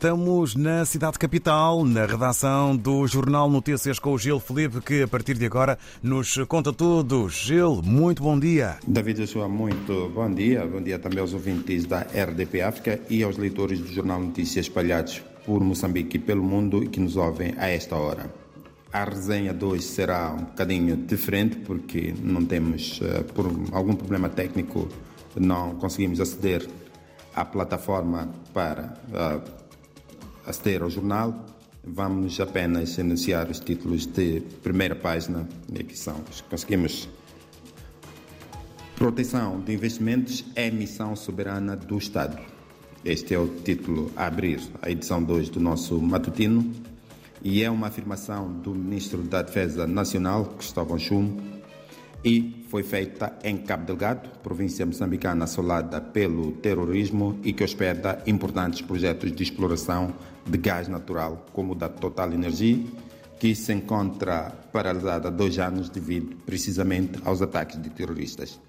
Estamos na cidade capital, na redação do Jornal Notícias com o Gil Felipe, que a partir de agora nos conta tudo. Gil, muito bom dia. David Joshua, muito bom dia. Bom dia também aos ouvintes da RDP África e aos leitores do Jornal Notícias espalhados por Moçambique e pelo mundo e que nos ouvem a esta hora. A resenha de hoje será um bocadinho diferente porque não temos, eh, por algum problema técnico, não conseguimos aceder à plataforma para uh, aceder ao jornal, vamos apenas anunciar os títulos de primeira página, que são, conseguimos. Proteção de investimentos é missão soberana do Estado. Este é o título a abrir a edição 2 do nosso matutino. E é uma afirmação do Ministro da Defesa Nacional, Cristóvão Chum, e foi feita em Cabo Delgado, província moçambicana assolada pelo terrorismo e que hospeda importantes projetos de exploração de gás natural, como o da Total Energia, que se encontra paralisada há dois anos devido precisamente aos ataques de terroristas.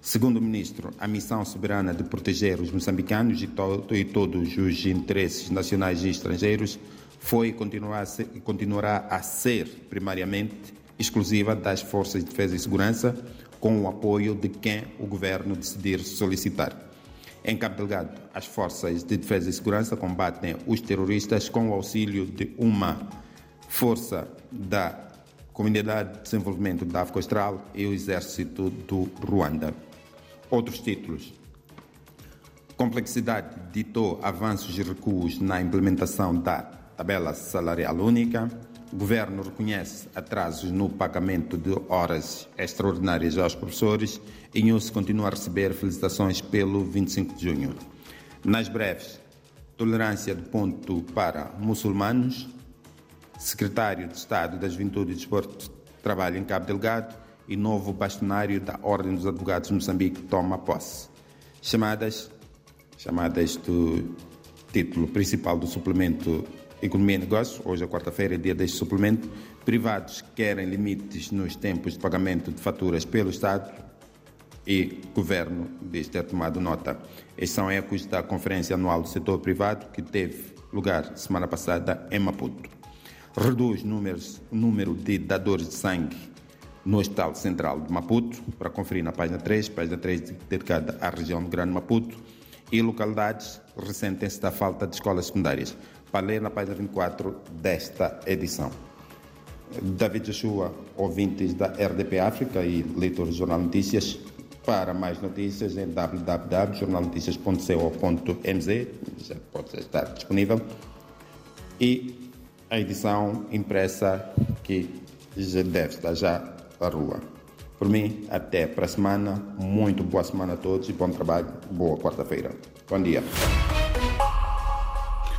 Segundo o ministro, a missão soberana de proteger os moçambicanos e, to e todos os interesses nacionais e estrangeiros foi e continuará a ser primariamente exclusiva das Forças de Defesa e Segurança, com o apoio de quem o governo decidir solicitar. Em Cabo Delgado, as Forças de Defesa e Segurança combatem os terroristas com o auxílio de uma força da Comunidade de Desenvolvimento da África Austral e o Exército do Ruanda. Outros títulos. Complexidade ditou avanços e recuos na implementação da tabela salarial única. O governo reconhece atrasos no pagamento de horas extraordinárias aos professores e Inhus continua a receber felicitações pelo 25 de junho. Nas breves, tolerância de ponto para muçulmanos, secretário de Estado da Juventude e Desporto trabalha em Cabo Delgado e novo bastonário da Ordem dos Advogados de Moçambique toma posse. Chamadas, chamadas do título principal do suplemento Economia e Negócios, hoje é quarta-feira, dia deste suplemento. Privados querem limites nos tempos de pagamento de faturas pelo Estado e Governo diz ter tomado nota. Estes são ecos da Conferência Anual do Setor Privado que teve lugar semana passada em Maputo. Reduz números, número de dadores de sangue no Hospital Central de Maputo, para conferir na página 3, página 3 dedicada à região do Grande Maputo, e localidades ressentem-se da falta de escolas secundárias para ler na página 24 desta edição. David Joshua, ouvintes da RDP África e leitores do Jornal Notícias, para mais notícias em www.jornalnoticias.co.mz, já pode estar disponível, e a edição impressa que já deve estar já à rua. Por mim, até para a semana. Muito boa semana a todos e bom trabalho. Boa quarta-feira. Bom dia.